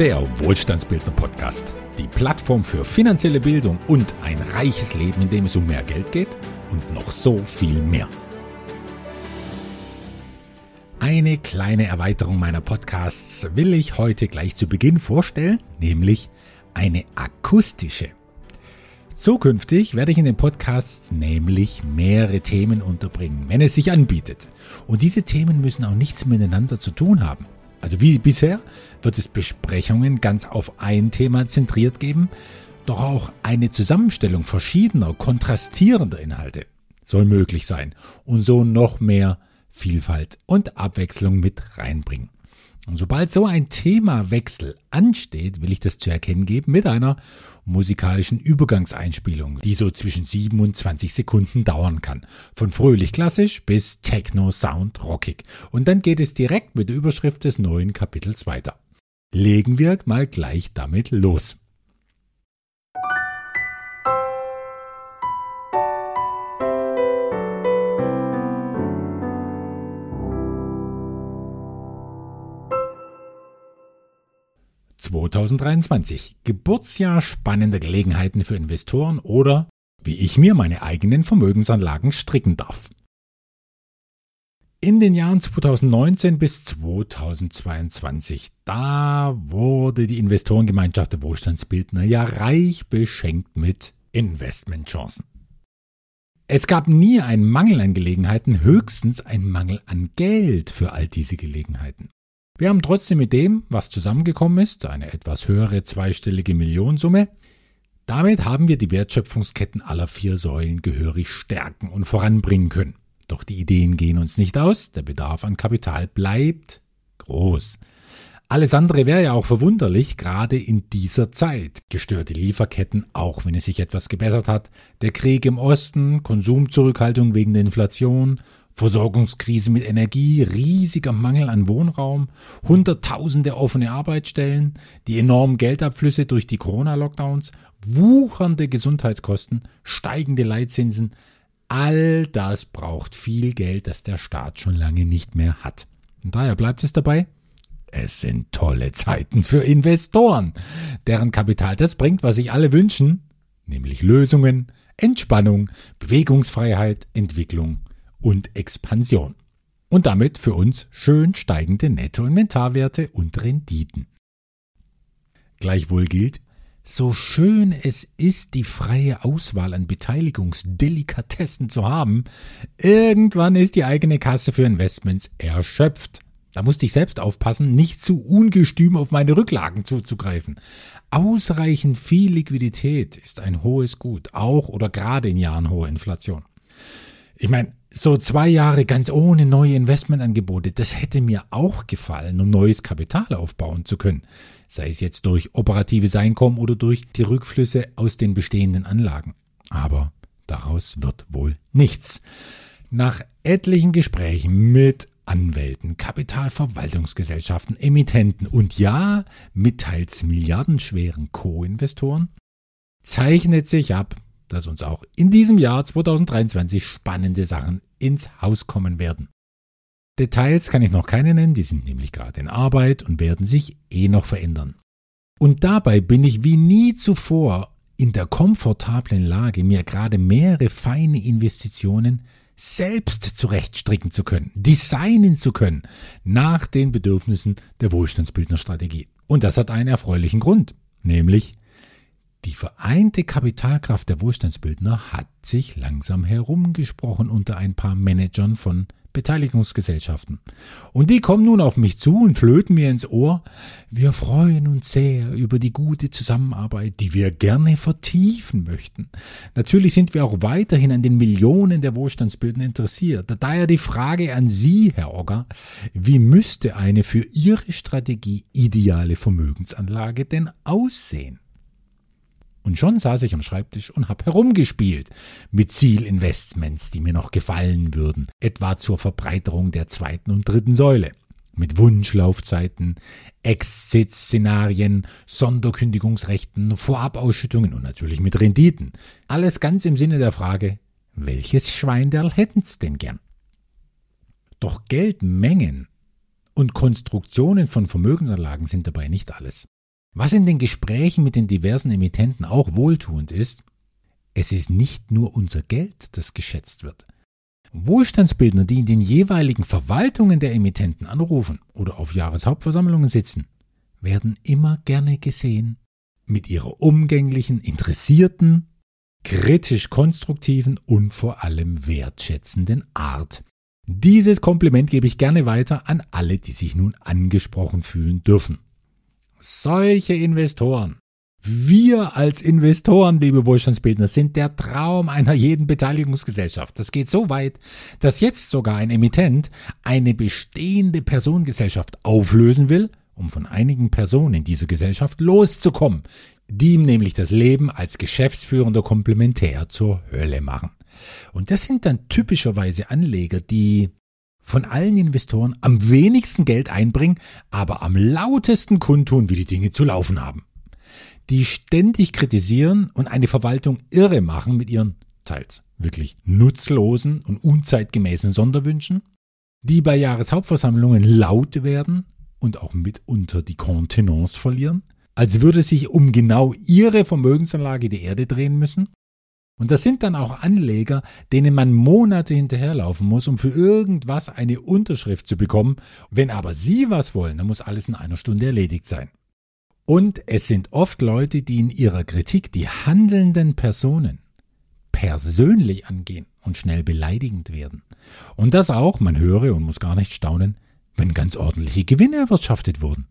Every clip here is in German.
der Wohlstandsbildner Podcast. Die Plattform für finanzielle Bildung und ein reiches Leben, in dem es um mehr Geld geht und noch so viel mehr. Eine kleine Erweiterung meiner Podcasts will ich heute gleich zu Beginn vorstellen, nämlich eine akustische. Zukünftig werde ich in den Podcasts nämlich mehrere Themen unterbringen, wenn es sich anbietet. Und diese Themen müssen auch nichts miteinander zu tun haben. Also wie bisher wird es Besprechungen ganz auf ein Thema zentriert geben, doch auch eine Zusammenstellung verschiedener, kontrastierender Inhalte soll möglich sein und so noch mehr Vielfalt und Abwechslung mit reinbringen. Und sobald so ein Themawechsel ansteht, will ich das zu erkennen geben mit einer musikalischen Übergangseinspielung, die so zwischen 7 und 20 Sekunden dauern kann. Von fröhlich klassisch bis Techno Sound rockig. Und dann geht es direkt mit der Überschrift des neuen Kapitels weiter. Legen wir mal gleich damit los. 2023. Geburtsjahr spannender Gelegenheiten für Investoren oder wie ich mir meine eigenen Vermögensanlagen stricken darf. In den Jahren 2019 bis 2022, da wurde die Investorengemeinschaft der Wohlstandsbildner ja reich beschenkt mit Investmentchancen. Es gab nie einen Mangel an Gelegenheiten, höchstens einen Mangel an Geld für all diese Gelegenheiten. Wir haben trotzdem mit dem, was zusammengekommen ist, eine etwas höhere zweistellige Millionensumme. Damit haben wir die Wertschöpfungsketten aller vier Säulen gehörig stärken und voranbringen können. Doch die Ideen gehen uns nicht aus, der Bedarf an Kapital bleibt groß. Alles andere wäre ja auch verwunderlich, gerade in dieser Zeit. Gestörte Lieferketten, auch wenn es sich etwas gebessert hat, der Krieg im Osten, Konsumzurückhaltung wegen der Inflation, Versorgungskrise mit Energie, riesiger Mangel an Wohnraum, Hunderttausende offene Arbeitsstellen, die enormen Geldabflüsse durch die Corona-Lockdowns, wuchernde Gesundheitskosten, steigende Leitzinsen, all das braucht viel Geld, das der Staat schon lange nicht mehr hat. Und daher bleibt es dabei, es sind tolle Zeiten für Investoren, deren Kapital das bringt, was sich alle wünschen, nämlich Lösungen, Entspannung, Bewegungsfreiheit, Entwicklung und Expansion. Und damit für uns schön steigende Nettoinventarwerte und Renditen. Gleichwohl gilt, so schön es ist, die freie Auswahl an Beteiligungsdelikatessen zu haben, irgendwann ist die eigene Kasse für Investments erschöpft. Da musste ich selbst aufpassen, nicht zu ungestüm auf meine Rücklagen zuzugreifen. Ausreichend viel Liquidität ist ein hohes Gut, auch oder gerade in Jahren hoher Inflation. Ich meine, so zwei Jahre ganz ohne neue Investmentangebote, das hätte mir auch gefallen, um neues Kapital aufbauen zu können. Sei es jetzt durch operatives Einkommen oder durch die Rückflüsse aus den bestehenden Anlagen. Aber daraus wird wohl nichts. Nach etlichen Gesprächen mit Anwälten, Kapitalverwaltungsgesellschaften, Emittenten und ja, mit teils milliardenschweren Co-Investoren zeichnet sich ab, dass uns auch in diesem Jahr 2023 spannende Sachen ins Haus kommen werden. Details kann ich noch keine nennen, die sind nämlich gerade in Arbeit und werden sich eh noch verändern. Und dabei bin ich wie nie zuvor in der komfortablen Lage, mir gerade mehrere feine Investitionen selbst zurechtstricken zu können, designen zu können, nach den Bedürfnissen der Wohlstandsbildnerstrategie. Und das hat einen erfreulichen Grund, nämlich die vereinte Kapitalkraft der Wohlstandsbildner hat sich langsam herumgesprochen unter ein paar Managern von Beteiligungsgesellschaften. Und die kommen nun auf mich zu und flöten mir ins Ohr. Wir freuen uns sehr über die gute Zusammenarbeit, die wir gerne vertiefen möchten. Natürlich sind wir auch weiterhin an den Millionen der Wohlstandsbildner interessiert. Daher die Frage an Sie, Herr Ogger, wie müsste eine für Ihre Strategie ideale Vermögensanlage denn aussehen? Und schon saß ich am Schreibtisch und hab herumgespielt mit Zielinvestments, die mir noch gefallen würden, etwa zur Verbreiterung der zweiten und dritten Säule. Mit Wunschlaufzeiten, Exit-Szenarien, Sonderkündigungsrechten, Vorabausschüttungen und natürlich mit Renditen. Alles ganz im Sinne der Frage, welches Schweinderl hätten's denn gern? Doch Geldmengen und Konstruktionen von Vermögensanlagen sind dabei nicht alles. Was in den Gesprächen mit den diversen Emittenten auch wohltuend ist, es ist nicht nur unser Geld, das geschätzt wird. Wohlstandsbildner, die in den jeweiligen Verwaltungen der Emittenten anrufen oder auf Jahreshauptversammlungen sitzen, werden immer gerne gesehen mit ihrer umgänglichen, interessierten, kritisch konstruktiven und vor allem wertschätzenden Art. Dieses Kompliment gebe ich gerne weiter an alle, die sich nun angesprochen fühlen dürfen. Solche Investoren wir als Investoren, liebe Wohlstandsbildner, sind der Traum einer jeden Beteiligungsgesellschaft. Das geht so weit, dass jetzt sogar ein Emittent eine bestehende Personengesellschaft auflösen will, um von einigen Personen in dieser Gesellschaft loszukommen, die ihm nämlich das Leben als geschäftsführender Komplementär zur Hölle machen. Und das sind dann typischerweise Anleger, die von allen Investoren am wenigsten Geld einbringen, aber am lautesten kundtun, wie die Dinge zu laufen haben die ständig kritisieren und eine Verwaltung irre machen mit ihren teils wirklich nutzlosen und unzeitgemäßen Sonderwünschen, die bei Jahreshauptversammlungen laut werden und auch mitunter die Kontenance verlieren, als würde sich um genau ihre Vermögensanlage die Erde drehen müssen. Und das sind dann auch Anleger, denen man Monate hinterherlaufen muss, um für irgendwas eine Unterschrift zu bekommen. Wenn aber sie was wollen, dann muss alles in einer Stunde erledigt sein. Und es sind oft Leute, die in ihrer Kritik die handelnden Personen persönlich angehen und schnell beleidigend werden. Und das auch, man höre und muss gar nicht staunen, wenn ganz ordentliche Gewinne erwirtschaftet wurden.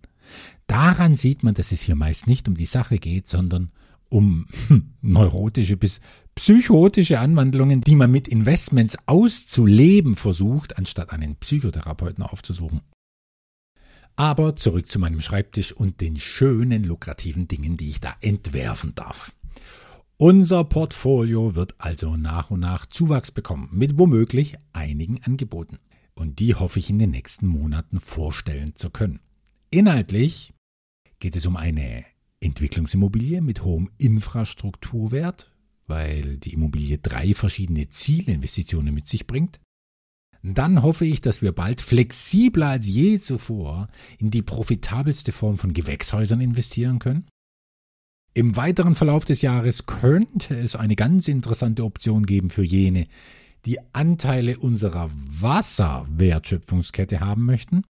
Daran sieht man, dass es hier meist nicht um die Sache geht, sondern um neurotische bis psychotische Anwandlungen, die man mit Investments auszuleben versucht, anstatt einen Psychotherapeuten aufzusuchen. Aber zurück zu meinem Schreibtisch und den schönen, lukrativen Dingen, die ich da entwerfen darf. Unser Portfolio wird also nach und nach Zuwachs bekommen, mit womöglich einigen Angeboten. Und die hoffe ich in den nächsten Monaten vorstellen zu können. Inhaltlich geht es um eine Entwicklungsimmobilie mit hohem Infrastrukturwert, weil die Immobilie drei verschiedene Zielinvestitionen mit sich bringt dann hoffe ich, dass wir bald flexibler als je zuvor in die profitabelste Form von Gewächshäusern investieren können. Im weiteren Verlauf des Jahres könnte es eine ganz interessante Option geben für jene, die Anteile unserer Wasserwertschöpfungskette haben möchten.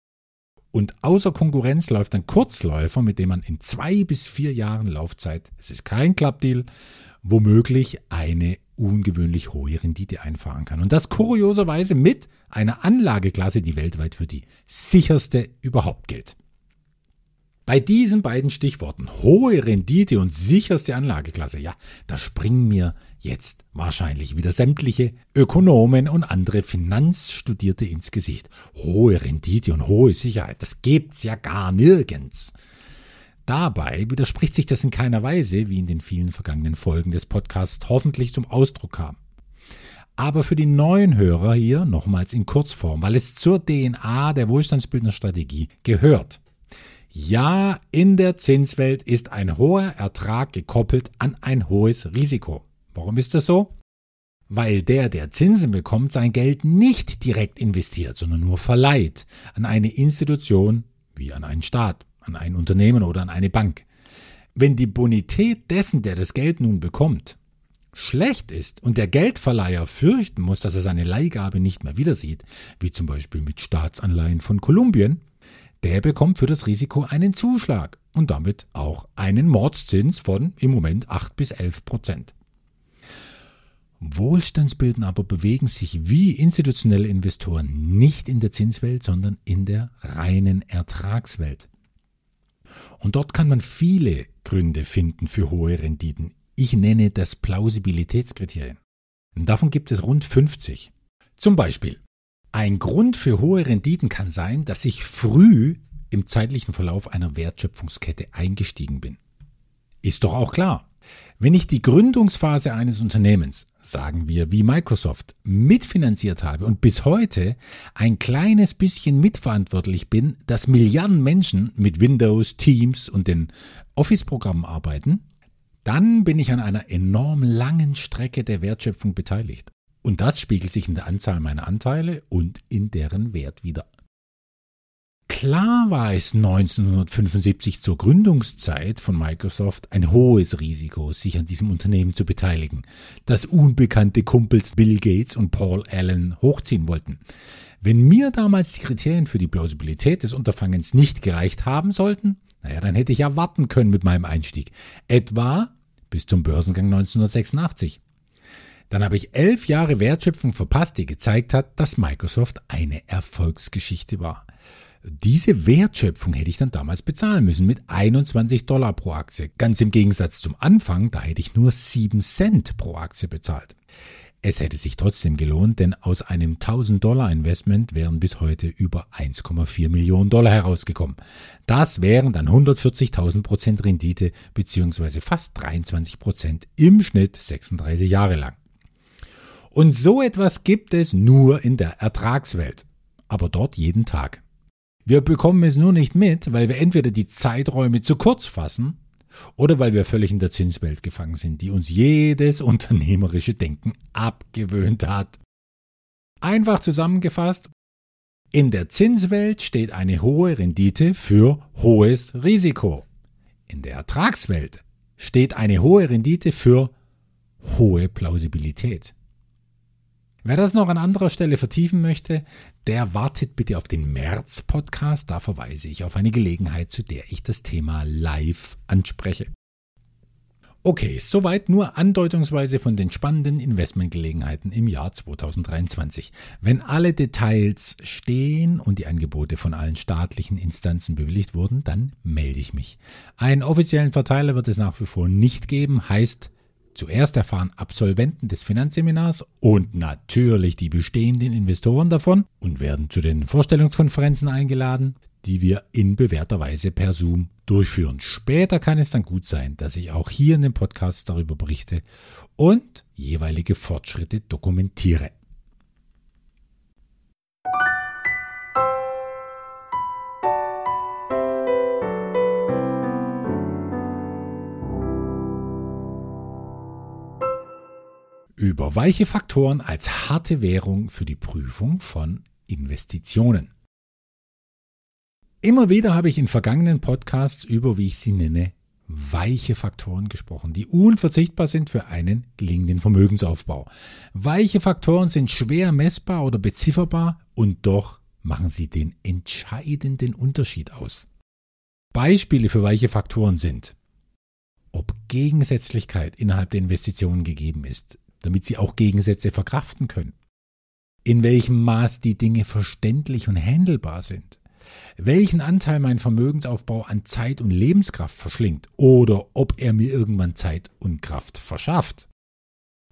Und außer Konkurrenz läuft ein Kurzläufer, mit dem man in zwei bis vier Jahren Laufzeit, es ist kein Klappdeal, womöglich eine ungewöhnlich hohe Rendite einfahren kann. Und das kurioserweise mit einer Anlageklasse, die weltweit für die sicherste überhaupt gilt. Bei diesen beiden Stichworten hohe Rendite und sicherste Anlageklasse, ja, da springen mir jetzt wahrscheinlich wieder sämtliche Ökonomen und andere Finanzstudierte ins Gesicht. Hohe Rendite und hohe Sicherheit, das gibt's ja gar nirgends. Dabei widerspricht sich das in keiner Weise, wie in den vielen vergangenen Folgen des Podcasts hoffentlich zum Ausdruck kam. Aber für die neuen Hörer hier nochmals in Kurzform, weil es zur DNA der Wohlstandsbildnerstrategie gehört. Ja, in der Zinswelt ist ein hoher Ertrag gekoppelt an ein hohes Risiko. Warum ist das so? Weil der, der Zinsen bekommt, sein Geld nicht direkt investiert, sondern nur verleiht an eine Institution wie an einen Staat an ein Unternehmen oder an eine Bank. Wenn die Bonität dessen, der das Geld nun bekommt, schlecht ist und der Geldverleiher fürchten muss, dass er seine Leihgabe nicht mehr wieder sieht, wie zum Beispiel mit Staatsanleihen von Kolumbien, der bekommt für das Risiko einen Zuschlag und damit auch einen Mordszins von im Moment 8 bis 11 Prozent. Wohlstandsbilden aber bewegen sich wie institutionelle Investoren nicht in der Zinswelt, sondern in der reinen Ertragswelt. Und dort kann man viele Gründe finden für hohe Renditen. Ich nenne das Plausibilitätskriterium. Und davon gibt es rund 50. Zum Beispiel, ein Grund für hohe Renditen kann sein, dass ich früh im zeitlichen Verlauf einer Wertschöpfungskette eingestiegen bin. Ist doch auch klar. Wenn ich die Gründungsphase eines Unternehmens, sagen wir wie Microsoft, mitfinanziert habe und bis heute ein kleines bisschen mitverantwortlich bin, dass Milliarden Menschen mit Windows, Teams und den Office-Programmen arbeiten, dann bin ich an einer enorm langen Strecke der Wertschöpfung beteiligt. Und das spiegelt sich in der Anzahl meiner Anteile und in deren Wert wieder. Klar war es 1975 zur Gründungszeit von Microsoft ein hohes Risiko, sich an diesem Unternehmen zu beteiligen, das unbekannte Kumpels Bill Gates und Paul Allen hochziehen wollten. Wenn mir damals die Kriterien für die Plausibilität des Unterfangens nicht gereicht haben sollten, naja, dann hätte ich ja warten können mit meinem Einstieg. Etwa bis zum Börsengang 1986. Dann habe ich elf Jahre Wertschöpfung verpasst, die gezeigt hat, dass Microsoft eine Erfolgsgeschichte war. Diese Wertschöpfung hätte ich dann damals bezahlen müssen mit 21 Dollar pro Aktie. Ganz im Gegensatz zum Anfang, da hätte ich nur 7 Cent pro Aktie bezahlt. Es hätte sich trotzdem gelohnt, denn aus einem 1000 Dollar Investment wären bis heute über 1,4 Millionen Dollar herausgekommen. Das wären dann 140.000 Prozent Rendite beziehungsweise fast 23 Prozent im Schnitt 36 Jahre lang. Und so etwas gibt es nur in der Ertragswelt, aber dort jeden Tag. Wir bekommen es nur nicht mit, weil wir entweder die Zeiträume zu kurz fassen oder weil wir völlig in der Zinswelt gefangen sind, die uns jedes unternehmerische Denken abgewöhnt hat. Einfach zusammengefasst, in der Zinswelt steht eine hohe Rendite für hohes Risiko. In der Ertragswelt steht eine hohe Rendite für hohe Plausibilität. Wer das noch an anderer Stelle vertiefen möchte, der wartet bitte auf den März-Podcast. Da verweise ich auf eine Gelegenheit, zu der ich das Thema live anspreche. Okay, soweit nur andeutungsweise von den spannenden Investmentgelegenheiten im Jahr 2023. Wenn alle Details stehen und die Angebote von allen staatlichen Instanzen bewilligt wurden, dann melde ich mich. Einen offiziellen Verteiler wird es nach wie vor nicht geben, heißt, Zuerst erfahren Absolventen des Finanzseminars und natürlich die bestehenden Investoren davon und werden zu den Vorstellungskonferenzen eingeladen, die wir in bewährter Weise per Zoom durchführen. Später kann es dann gut sein, dass ich auch hier in dem Podcast darüber berichte und jeweilige Fortschritte dokumentiere. Über weiche Faktoren als harte Währung für die Prüfung von Investitionen. Immer wieder habe ich in vergangenen Podcasts über, wie ich sie nenne, weiche Faktoren gesprochen, die unverzichtbar sind für einen gelingenden Vermögensaufbau. Weiche Faktoren sind schwer messbar oder bezifferbar und doch machen sie den entscheidenden Unterschied aus. Beispiele für weiche Faktoren sind, ob Gegensätzlichkeit innerhalb der Investitionen gegeben ist, damit sie auch Gegensätze verkraften können. In welchem Maß die Dinge verständlich und handelbar sind. Welchen Anteil mein Vermögensaufbau an Zeit und Lebenskraft verschlingt oder ob er mir irgendwann Zeit und Kraft verschafft.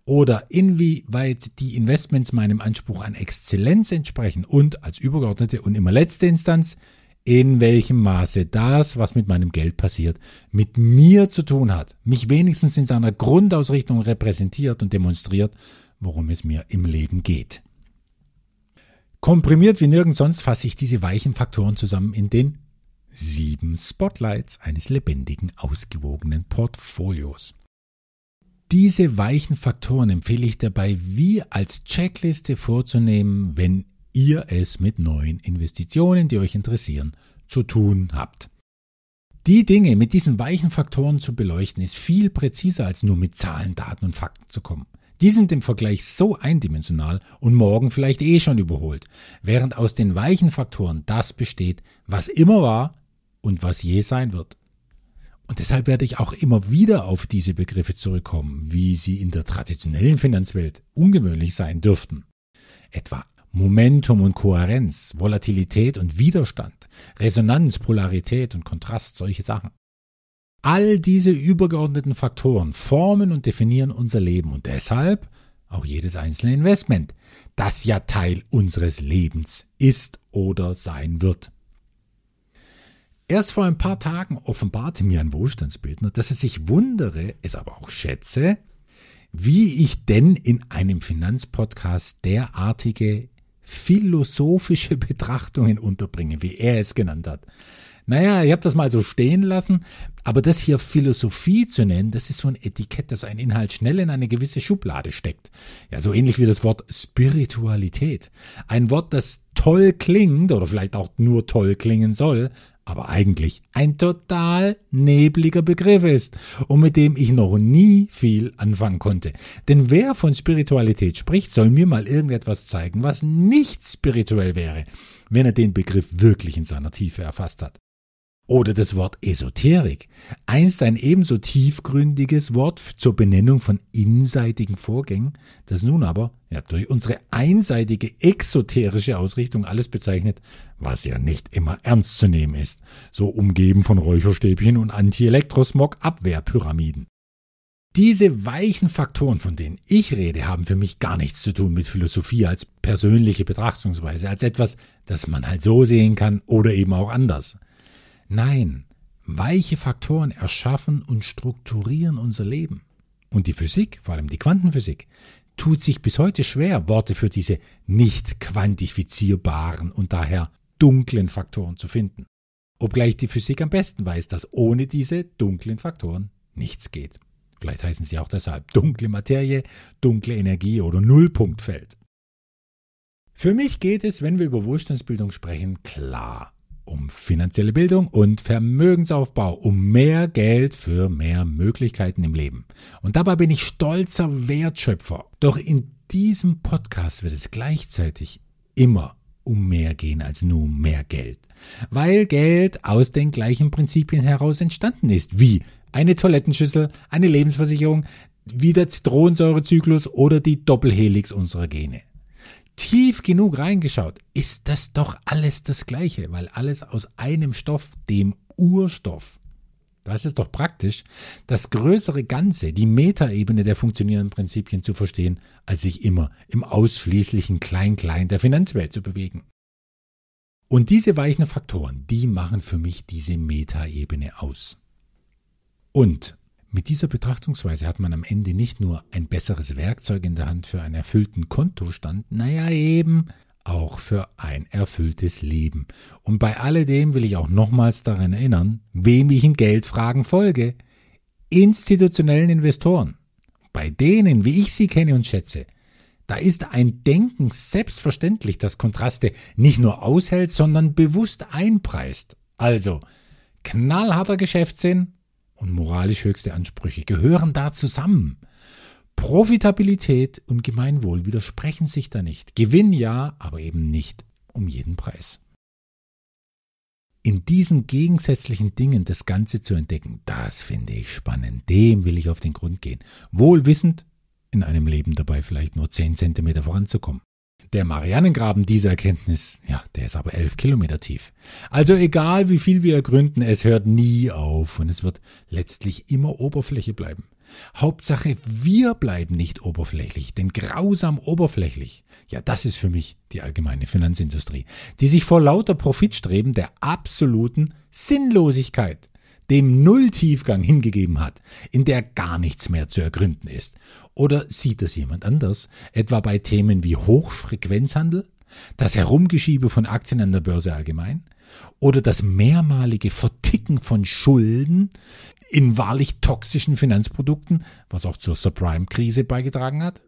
Oder inwieweit die Investments meinem Anspruch an Exzellenz entsprechen und als übergeordnete und immer letzte Instanz, in welchem Maße das, was mit meinem Geld passiert, mit mir zu tun hat, mich wenigstens in seiner Grundausrichtung repräsentiert und demonstriert, worum es mir im Leben geht. Komprimiert wie nirgends sonst fasse ich diese weichen Faktoren zusammen in den sieben Spotlights eines lebendigen, ausgewogenen Portfolios. Diese weichen Faktoren empfehle ich dabei wie als Checkliste vorzunehmen, wenn ihr es mit neuen Investitionen, die euch interessieren, zu tun habt. Die Dinge mit diesen weichen Faktoren zu beleuchten, ist viel präziser als nur mit Zahlen, Daten und Fakten zu kommen. Die sind im Vergleich so eindimensional und morgen vielleicht eh schon überholt, während aus den weichen Faktoren das besteht, was immer war und was je sein wird. Und deshalb werde ich auch immer wieder auf diese Begriffe zurückkommen, wie sie in der traditionellen Finanzwelt ungewöhnlich sein dürften. Etwa Momentum und Kohärenz, Volatilität und Widerstand, Resonanz, Polarität und Kontrast, solche Sachen. All diese übergeordneten Faktoren formen und definieren unser Leben und deshalb auch jedes einzelne Investment, das ja Teil unseres Lebens ist oder sein wird. Erst vor ein paar Tagen offenbarte mir ein Wohlstandsbildner, dass er sich wundere, es aber auch schätze, wie ich denn in einem Finanzpodcast derartige philosophische Betrachtungen unterbringen, wie er es genannt hat. Naja, ich habe das mal so stehen lassen, aber das hier Philosophie zu nennen, das ist so ein Etikett, das einen Inhalt schnell in eine gewisse Schublade steckt. Ja, so ähnlich wie das Wort Spiritualität. Ein Wort, das toll klingt oder vielleicht auch nur toll klingen soll, aber eigentlich ein total nebliger Begriff ist und mit dem ich noch nie viel anfangen konnte. Denn wer von Spiritualität spricht, soll mir mal irgendetwas zeigen, was nicht spirituell wäre, wenn er den Begriff wirklich in seiner Tiefe erfasst hat. Oder das Wort Esoterik, einst ein ebenso tiefgründiges Wort zur Benennung von inseitigen Vorgängen, das nun aber ja, durch unsere einseitige exoterische Ausrichtung alles bezeichnet, was ja nicht immer ernst zu nehmen ist, so umgeben von Räucherstäbchen und Anti-Elektrosmog-Abwehrpyramiden. Diese weichen Faktoren, von denen ich rede, haben für mich gar nichts zu tun mit Philosophie als persönliche Betrachtungsweise, als etwas, das man halt so sehen kann oder eben auch anders. Nein, weiche Faktoren erschaffen und strukturieren unser Leben. Und die Physik, vor allem die Quantenphysik, tut sich bis heute schwer, Worte für diese nicht quantifizierbaren und daher dunklen Faktoren zu finden. Obgleich die Physik am besten weiß, dass ohne diese dunklen Faktoren nichts geht. Vielleicht heißen sie auch deshalb dunkle Materie, dunkle Energie oder Nullpunktfeld. Für mich geht es, wenn wir über Wohlstandsbildung sprechen, klar um finanzielle Bildung und Vermögensaufbau, um mehr Geld für mehr Möglichkeiten im Leben. Und dabei bin ich stolzer Wertschöpfer. Doch in diesem Podcast wird es gleichzeitig immer um mehr gehen als nur mehr Geld. Weil Geld aus den gleichen Prinzipien heraus entstanden ist, wie eine Toilettenschüssel, eine Lebensversicherung, wie der Zitronensäurezyklus oder die Doppelhelix unserer Gene tief genug reingeschaut, ist das doch alles das Gleiche, weil alles aus einem Stoff, dem Urstoff. Das ist doch praktisch, das größere Ganze, die Metaebene der funktionierenden Prinzipien zu verstehen, als sich immer im ausschließlichen Klein-Klein der Finanzwelt zu bewegen. Und diese weichen Faktoren, die machen für mich diese Metaebene aus. Und mit dieser Betrachtungsweise hat man am Ende nicht nur ein besseres Werkzeug in der Hand für einen erfüllten Kontostand, naja eben auch für ein erfülltes Leben. Und bei alledem will ich auch nochmals daran erinnern, wem ich in Geldfragen folge. Institutionellen Investoren. Bei denen, wie ich sie kenne und schätze, da ist ein Denken selbstverständlich, das Kontraste nicht nur aushält, sondern bewusst einpreist. Also, knallharter Geschäftssinn, und moralisch höchste Ansprüche gehören da zusammen. Profitabilität und Gemeinwohl widersprechen sich da nicht. Gewinn ja, aber eben nicht um jeden Preis. In diesen gegensätzlichen Dingen das Ganze zu entdecken, das finde ich spannend. Dem will ich auf den Grund gehen. Wohl wissend, in einem Leben dabei vielleicht nur zehn Zentimeter voranzukommen. Der Marianengraben dieser Erkenntnis, ja, der ist aber elf Kilometer tief. Also egal wie viel wir ergründen, es hört nie auf und es wird letztlich immer Oberfläche bleiben. Hauptsache, wir bleiben nicht oberflächlich, denn grausam oberflächlich, ja, das ist für mich die allgemeine Finanzindustrie, die sich vor lauter Profitstreben der absoluten Sinnlosigkeit dem Nulltiefgang hingegeben hat, in der gar nichts mehr zu ergründen ist? Oder sieht das jemand anders, etwa bei Themen wie Hochfrequenzhandel, das Herumgeschiebe von Aktien an der Börse allgemein oder das mehrmalige Verticken von Schulden in wahrlich toxischen Finanzprodukten, was auch zur Subprime-Krise beigetragen hat?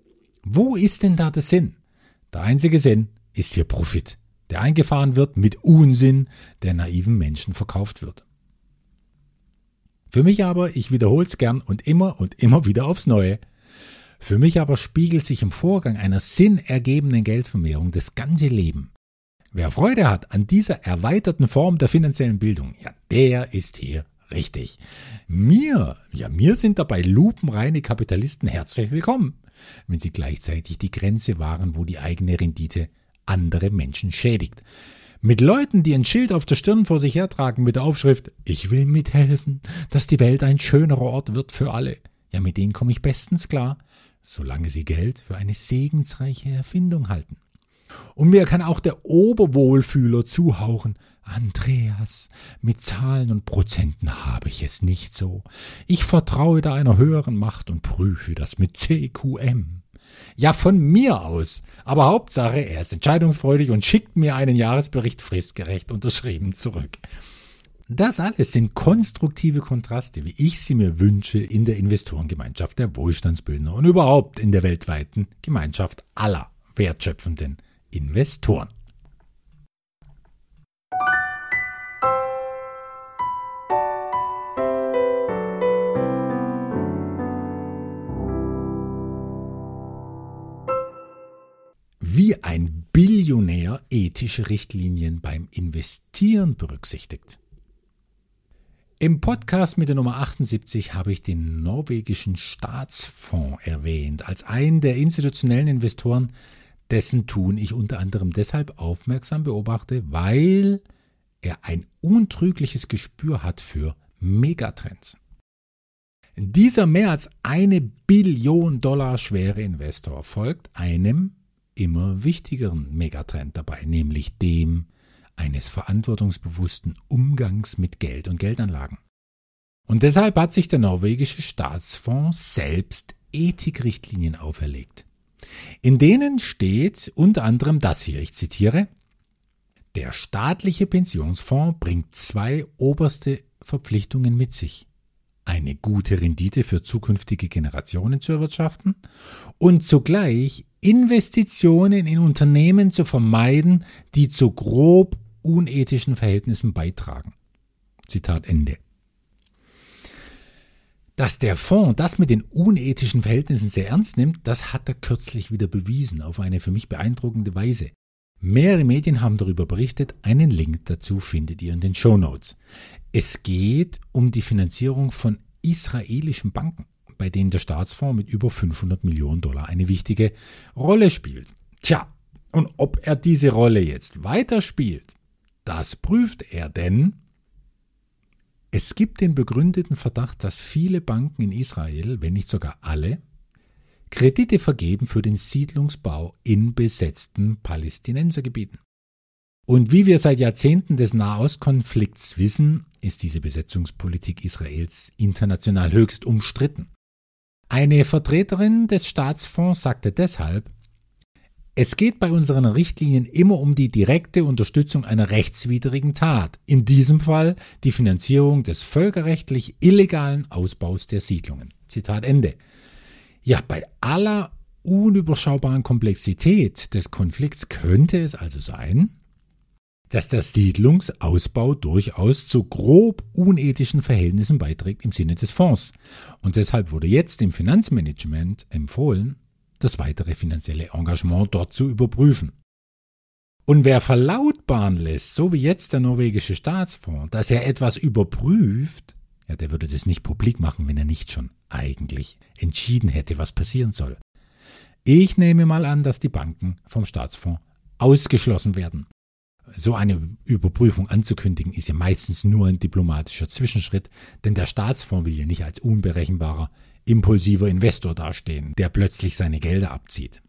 Wo ist denn da der Sinn? Der einzige Sinn ist hier Profit, der eingefahren wird mit Unsinn, der naiven Menschen verkauft wird. Für mich aber, ich wiederhole es gern und immer und immer wieder aufs Neue, für mich aber spiegelt sich im Vorgang einer sinnergebenden Geldvermehrung das ganze Leben. Wer Freude hat an dieser erweiterten Form der finanziellen Bildung, ja, der ist hier richtig. Mir, ja, mir sind dabei lupenreine Kapitalisten herzlich willkommen, wenn sie gleichzeitig die Grenze wahren, wo die eigene Rendite andere Menschen schädigt. Mit Leuten, die ein Schild auf der Stirn vor sich hertragen mit der Aufschrift Ich will mithelfen, dass die Welt ein schönerer Ort wird für alle. Ja, mit denen komme ich bestens klar, solange sie Geld für eine segensreiche Erfindung halten. Und mir kann auch der Oberwohlfühler zuhauchen. Andreas, mit Zahlen und Prozenten habe ich es nicht so. Ich vertraue da einer höheren Macht und prüfe das mit CQM. Ja, von mir aus. Aber Hauptsache, er ist entscheidungsfreudig und schickt mir einen Jahresbericht fristgerecht unterschrieben zurück. Das alles sind konstruktive Kontraste, wie ich sie mir wünsche in der Investorengemeinschaft der Wohlstandsbildner und überhaupt in der weltweiten Gemeinschaft aller wertschöpfenden Investoren. wie ein Billionär ethische Richtlinien beim Investieren berücksichtigt. Im Podcast mit der Nummer 78 habe ich den norwegischen Staatsfonds erwähnt als einen der institutionellen Investoren, dessen Tun ich unter anderem deshalb aufmerksam beobachte, weil er ein untrügliches Gespür hat für Megatrends. Dieser mehr als eine Billion Dollar schwere Investor folgt einem immer wichtigeren Megatrend dabei, nämlich dem eines verantwortungsbewussten Umgangs mit Geld und Geldanlagen. Und deshalb hat sich der norwegische Staatsfonds selbst Ethikrichtlinien auferlegt. In denen steht unter anderem das hier, ich zitiere, der staatliche Pensionsfonds bringt zwei oberste Verpflichtungen mit sich. Eine gute Rendite für zukünftige Generationen zu erwirtschaften und zugleich Investitionen in Unternehmen zu vermeiden, die zu grob unethischen Verhältnissen beitragen. Zitat Ende. Dass der Fonds das mit den unethischen Verhältnissen sehr ernst nimmt, das hat er kürzlich wieder bewiesen, auf eine für mich beeindruckende Weise. Mehrere Medien haben darüber berichtet, einen Link dazu findet ihr in den Show Notes. Es geht um die Finanzierung von israelischen Banken bei denen der Staatsfonds mit über 500 Millionen Dollar eine wichtige Rolle spielt. Tja, und ob er diese Rolle jetzt weiterspielt, das prüft er, denn es gibt den begründeten Verdacht, dass viele Banken in Israel, wenn nicht sogar alle, Kredite vergeben für den Siedlungsbau in besetzten Palästinensergebieten. Und wie wir seit Jahrzehnten des Nahostkonflikts wissen, ist diese Besetzungspolitik Israels international höchst umstritten. Eine Vertreterin des Staatsfonds sagte deshalb, es geht bei unseren Richtlinien immer um die direkte Unterstützung einer rechtswidrigen Tat, in diesem Fall die Finanzierung des völkerrechtlich illegalen Ausbaus der Siedlungen. Zitat Ende. Ja, bei aller unüberschaubaren Komplexität des Konflikts könnte es also sein, dass der Siedlungsausbau durchaus zu grob unethischen Verhältnissen beiträgt im Sinne des Fonds. Und deshalb wurde jetzt dem Finanzmanagement empfohlen, das weitere finanzielle Engagement dort zu überprüfen. Und wer verlautbaren lässt, so wie jetzt der norwegische Staatsfonds, dass er etwas überprüft, ja, der würde das nicht publik machen, wenn er nicht schon eigentlich entschieden hätte, was passieren soll. Ich nehme mal an, dass die Banken vom Staatsfonds ausgeschlossen werden so eine Überprüfung anzukündigen, ist ja meistens nur ein diplomatischer Zwischenschritt, denn der Staatsfonds will ja nicht als unberechenbarer, impulsiver Investor dastehen, der plötzlich seine Gelder abzieht.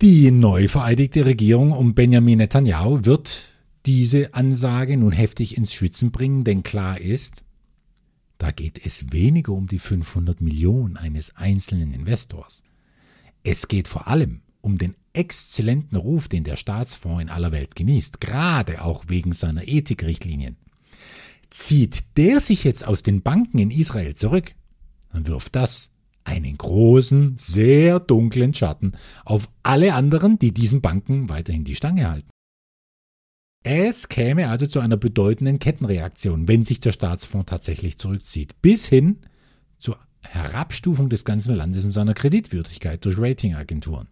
Die neu vereidigte Regierung um Benjamin Netanyahu wird diese Ansage nun heftig ins Schwitzen bringen, denn klar ist, da geht es weniger um die 500 Millionen eines einzelnen Investors. Es geht vor allem um den exzellenten Ruf, den der Staatsfonds in aller Welt genießt, gerade auch wegen seiner Ethikrichtlinien. Zieht der sich jetzt aus den Banken in Israel zurück, dann wirft das einen großen, sehr dunklen Schatten auf alle anderen, die diesen Banken weiterhin die Stange halten. Es käme also zu einer bedeutenden Kettenreaktion, wenn sich der Staatsfonds tatsächlich zurückzieht, bis hin zur Herabstufung des ganzen Landes und seiner Kreditwürdigkeit durch Ratingagenturen.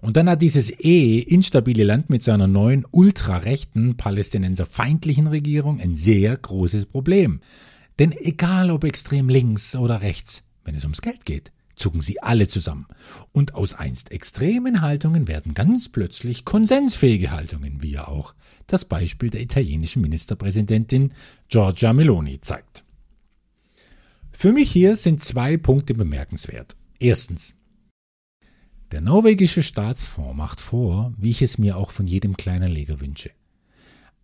Und dann hat dieses eh instabile Land mit seiner neuen ultrarechten palästinenserfeindlichen Regierung ein sehr großes Problem. Denn egal ob extrem links oder rechts, wenn es ums Geld geht, zucken sie alle zusammen. Und aus einst extremen Haltungen werden ganz plötzlich konsensfähige Haltungen, wie ja auch das Beispiel der italienischen Ministerpräsidentin Giorgia Meloni zeigt. Für mich hier sind zwei Punkte bemerkenswert. Erstens, der norwegische Staatsfonds macht vor, wie ich es mir auch von jedem Kleinanleger wünsche.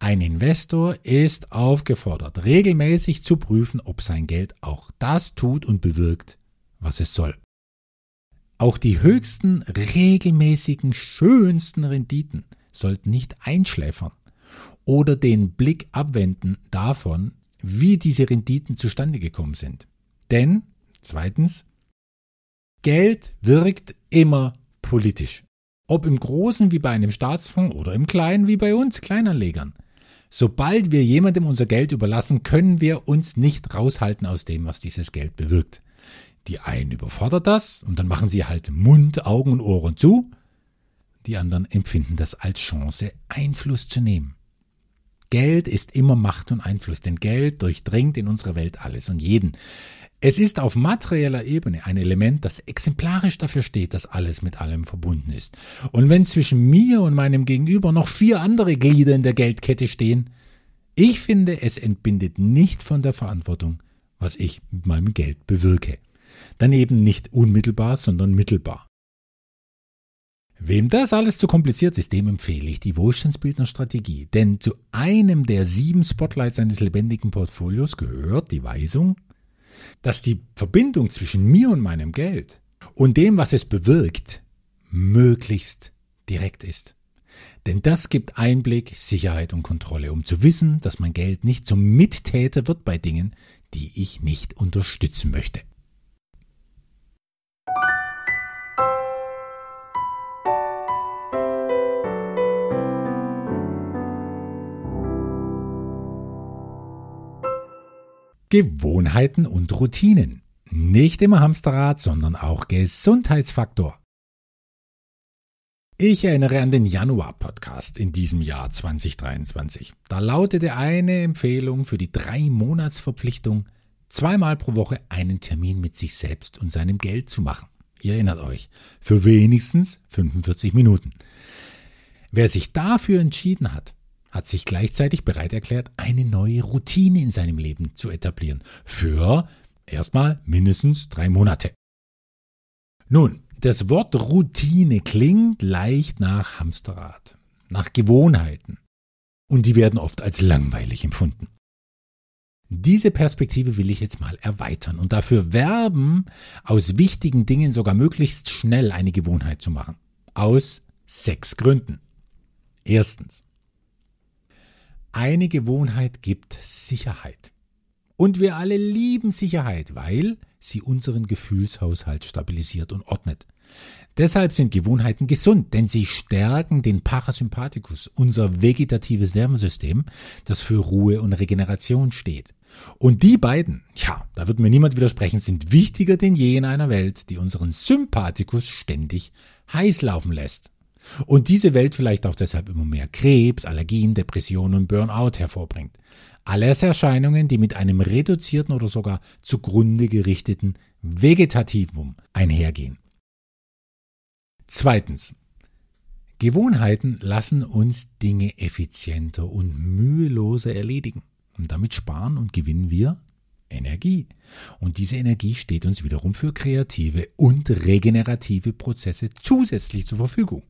Ein Investor ist aufgefordert, regelmäßig zu prüfen, ob sein Geld auch das tut und bewirkt, was es soll. Auch die höchsten, regelmäßigen, schönsten Renditen sollten nicht einschläfern oder den Blick abwenden davon, wie diese Renditen zustande gekommen sind. Denn, zweitens, Geld wirkt immer politisch. Ob im Großen wie bei einem Staatsfonds oder im Kleinen wie bei uns Kleinanlegern. Sobald wir jemandem unser Geld überlassen, können wir uns nicht raushalten aus dem, was dieses Geld bewirkt. Die einen überfordert das und dann machen sie halt Mund, Augen und Ohren zu. Die anderen empfinden das als Chance, Einfluss zu nehmen. Geld ist immer Macht und Einfluss, denn Geld durchdringt in unserer Welt alles und jeden. Es ist auf materieller Ebene ein Element, das exemplarisch dafür steht, dass alles mit allem verbunden ist. Und wenn zwischen mir und meinem Gegenüber noch vier andere Glieder in der Geldkette stehen, ich finde, es entbindet nicht von der Verantwortung, was ich mit meinem Geld bewirke. Dann eben nicht unmittelbar, sondern mittelbar. Wem das alles zu kompliziert ist, dem empfehle ich die Wohlstandsbildnerstrategie. Denn zu einem der sieben Spotlights eines lebendigen Portfolios gehört die Weisung, dass die Verbindung zwischen mir und meinem Geld und dem, was es bewirkt, möglichst direkt ist. Denn das gibt Einblick, Sicherheit und Kontrolle, um zu wissen, dass mein Geld nicht zum Mittäter wird bei Dingen, die ich nicht unterstützen möchte. Gewohnheiten und Routinen. Nicht immer Hamsterrad, sondern auch Gesundheitsfaktor. Ich erinnere an den Januar-Podcast in diesem Jahr 2023. Da lautete eine Empfehlung für die Drei-Monats-Verpflichtung, zweimal pro Woche einen Termin mit sich selbst und seinem Geld zu machen. Ihr erinnert euch, für wenigstens 45 Minuten. Wer sich dafür entschieden hat, hat sich gleichzeitig bereit erklärt, eine neue Routine in seinem Leben zu etablieren. Für erstmal mindestens drei Monate. Nun, das Wort Routine klingt leicht nach Hamsterrad, nach Gewohnheiten. Und die werden oft als langweilig empfunden. Diese Perspektive will ich jetzt mal erweitern und dafür werben, aus wichtigen Dingen sogar möglichst schnell eine Gewohnheit zu machen. Aus sechs Gründen. Erstens. Eine Gewohnheit gibt Sicherheit. Und wir alle lieben Sicherheit, weil sie unseren Gefühlshaushalt stabilisiert und ordnet. Deshalb sind Gewohnheiten gesund, denn sie stärken den Parasympathikus, unser vegetatives Nervensystem, das für Ruhe und Regeneration steht. Und die beiden, ja, da wird mir niemand widersprechen, sind wichtiger denn je in einer Welt, die unseren Sympathikus ständig heiß laufen lässt. Und diese Welt vielleicht auch deshalb immer mehr Krebs, Allergien, Depressionen und Burnout hervorbringt. Alles Erscheinungen, die mit einem reduzierten oder sogar zugrunde gerichteten Vegetativum einhergehen. Zweitens. Gewohnheiten lassen uns Dinge effizienter und müheloser erledigen. Und damit sparen und gewinnen wir Energie. Und diese Energie steht uns wiederum für kreative und regenerative Prozesse zusätzlich zur Verfügung.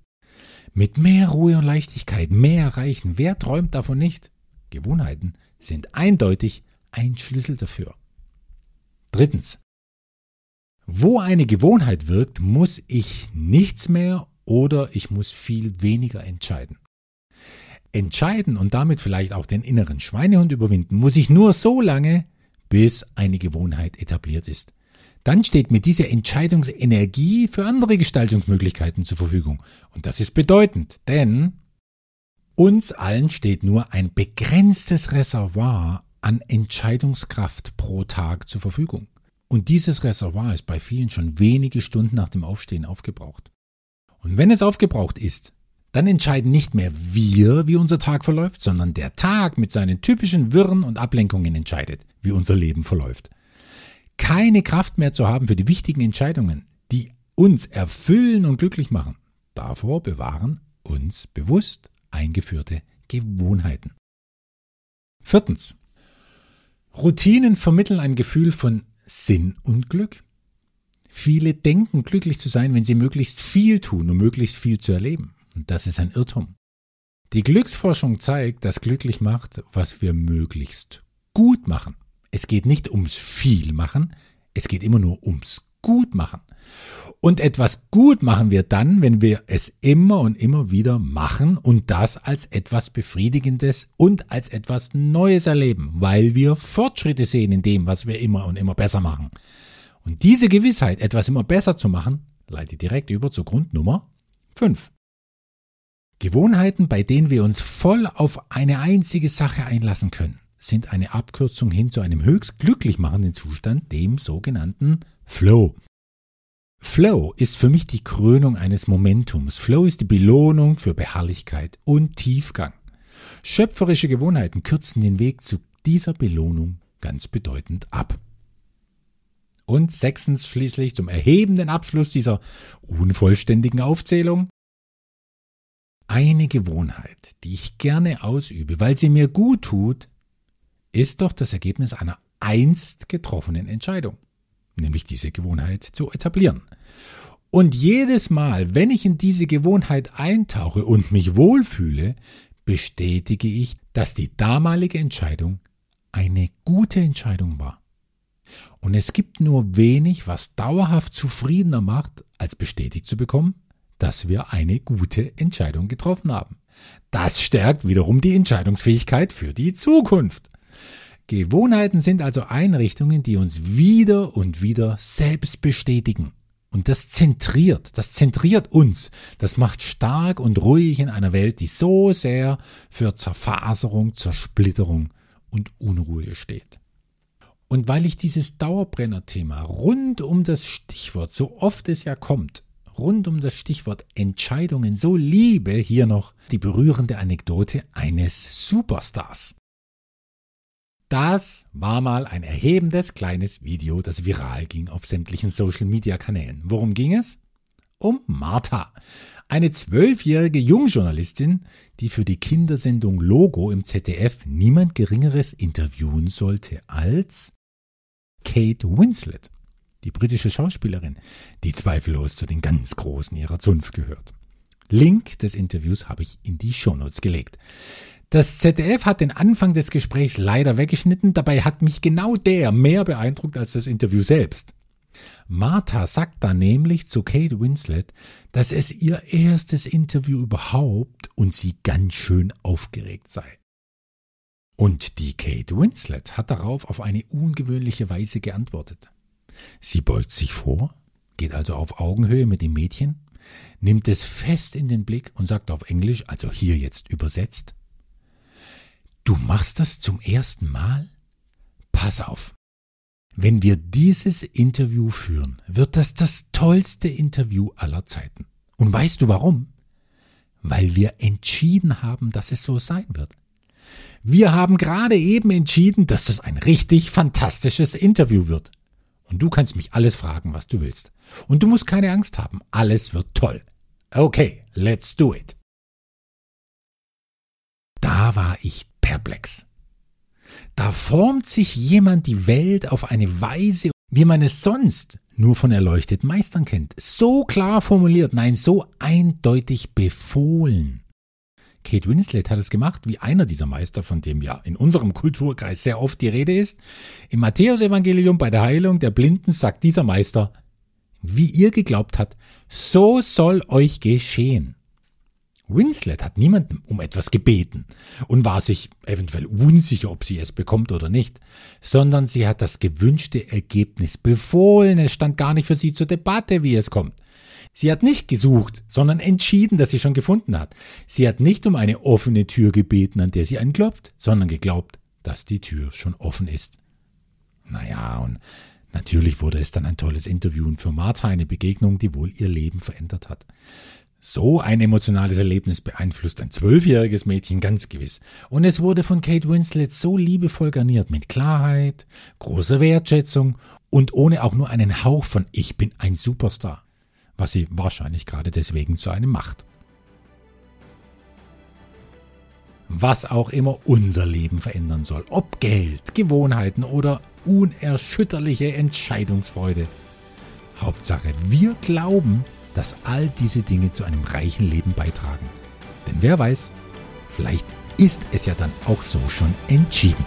Mit mehr Ruhe und Leichtigkeit mehr erreichen. Wer träumt davon nicht? Gewohnheiten sind eindeutig ein Schlüssel dafür. Drittens. Wo eine Gewohnheit wirkt, muss ich nichts mehr oder ich muss viel weniger entscheiden. Entscheiden und damit vielleicht auch den inneren Schweinehund überwinden, muss ich nur so lange, bis eine Gewohnheit etabliert ist dann steht mir diese Entscheidungsenergie für andere Gestaltungsmöglichkeiten zur Verfügung. Und das ist bedeutend, denn uns allen steht nur ein begrenztes Reservoir an Entscheidungskraft pro Tag zur Verfügung. Und dieses Reservoir ist bei vielen schon wenige Stunden nach dem Aufstehen aufgebraucht. Und wenn es aufgebraucht ist, dann entscheiden nicht mehr wir, wie unser Tag verläuft, sondern der Tag mit seinen typischen Wirren und Ablenkungen entscheidet, wie unser Leben verläuft keine Kraft mehr zu haben für die wichtigen Entscheidungen, die uns erfüllen und glücklich machen. Davor bewahren uns bewusst eingeführte Gewohnheiten. Viertens. Routinen vermitteln ein Gefühl von Sinn und Glück. Viele denken glücklich zu sein, wenn sie möglichst viel tun, um möglichst viel zu erleben. Und das ist ein Irrtum. Die Glücksforschung zeigt, dass glücklich macht, was wir möglichst gut machen. Es geht nicht ums viel machen, es geht immer nur ums gut machen. Und etwas gut machen wir dann, wenn wir es immer und immer wieder machen und das als etwas Befriedigendes und als etwas Neues erleben, weil wir Fortschritte sehen in dem, was wir immer und immer besser machen. Und diese Gewissheit, etwas immer besser zu machen, leitet direkt über zu Grund Nummer 5. Gewohnheiten, bei denen wir uns voll auf eine einzige Sache einlassen können, sind eine Abkürzung hin zu einem höchst glücklich machenden Zustand, dem sogenannten Flow. Flow ist für mich die Krönung eines Momentums. Flow ist die Belohnung für Beharrlichkeit und Tiefgang. Schöpferische Gewohnheiten kürzen den Weg zu dieser Belohnung ganz bedeutend ab. Und sechstens schließlich zum erhebenden Abschluss dieser unvollständigen Aufzählung. Eine Gewohnheit, die ich gerne ausübe, weil sie mir gut tut, ist doch das Ergebnis einer einst getroffenen Entscheidung, nämlich diese Gewohnheit zu etablieren. Und jedes Mal, wenn ich in diese Gewohnheit eintauche und mich wohlfühle, bestätige ich, dass die damalige Entscheidung eine gute Entscheidung war. Und es gibt nur wenig, was dauerhaft zufriedener macht, als bestätigt zu bekommen, dass wir eine gute Entscheidung getroffen haben. Das stärkt wiederum die Entscheidungsfähigkeit für die Zukunft. Gewohnheiten sind also Einrichtungen, die uns wieder und wieder selbst bestätigen. Und das zentriert, das zentriert uns, das macht stark und ruhig in einer Welt, die so sehr für Zerfaserung, Zersplitterung und Unruhe steht. Und weil ich dieses Dauerbrenner-Thema rund um das Stichwort, so oft es ja kommt, rund um das Stichwort Entscheidungen so liebe, hier noch die berührende Anekdote eines Superstars. Das war mal ein erhebendes kleines Video, das viral ging auf sämtlichen Social-Media-Kanälen. Worum ging es? Um Martha, eine zwölfjährige Jungjournalistin, die für die Kindersendung Logo im ZDF niemand Geringeres interviewen sollte als Kate Winslet, die britische Schauspielerin, die zweifellos zu den ganz Großen ihrer Zunft gehört. Link des Interviews habe ich in die Shownotes gelegt. Das ZDF hat den Anfang des Gesprächs leider weggeschnitten, dabei hat mich genau der mehr beeindruckt als das Interview selbst. Martha sagt da nämlich zu Kate Winslet, dass es ihr erstes Interview überhaupt und sie ganz schön aufgeregt sei. Und die Kate Winslet hat darauf auf eine ungewöhnliche Weise geantwortet. Sie beugt sich vor, geht also auf Augenhöhe mit dem Mädchen, nimmt es fest in den Blick und sagt auf Englisch, also hier jetzt übersetzt, Du machst das zum ersten Mal? Pass auf. Wenn wir dieses Interview führen, wird das das tollste Interview aller Zeiten. Und weißt du warum? Weil wir entschieden haben, dass es so sein wird. Wir haben gerade eben entschieden, dass das ein richtig fantastisches Interview wird. Und du kannst mich alles fragen, was du willst. Und du musst keine Angst haben. Alles wird toll. Okay, let's do it. Da war ich perplex. Da formt sich jemand die Welt auf eine Weise, wie man es sonst nur von erleuchteten Meistern kennt. So klar formuliert, nein, so eindeutig befohlen. Kate Winslet hat es gemacht wie einer dieser Meister, von dem ja in unserem Kulturkreis sehr oft die Rede ist. Im Matthäusevangelium bei der Heilung der Blinden sagt dieser Meister, wie ihr geglaubt habt, so soll euch geschehen. Winslet hat niemandem um etwas gebeten und war sich eventuell unsicher, ob sie es bekommt oder nicht, sondern sie hat das gewünschte Ergebnis befohlen. Es stand gar nicht für sie zur Debatte, wie es kommt. Sie hat nicht gesucht, sondern entschieden, dass sie schon gefunden hat. Sie hat nicht um eine offene Tür gebeten, an der sie anklopft, sondern geglaubt, dass die Tür schon offen ist. Naja, und natürlich wurde es dann ein tolles Interview und für Martha eine Begegnung, die wohl ihr Leben verändert hat. So ein emotionales Erlebnis beeinflusst ein zwölfjähriges Mädchen ganz gewiss. Und es wurde von Kate Winslet so liebevoll garniert mit Klarheit, großer Wertschätzung und ohne auch nur einen Hauch von Ich bin ein Superstar, was sie wahrscheinlich gerade deswegen zu einem macht. Was auch immer unser Leben verändern soll, ob Geld, Gewohnheiten oder unerschütterliche Entscheidungsfreude. Hauptsache, wir glauben, dass all diese Dinge zu einem reichen Leben beitragen. Denn wer weiß, vielleicht ist es ja dann auch so schon entschieden.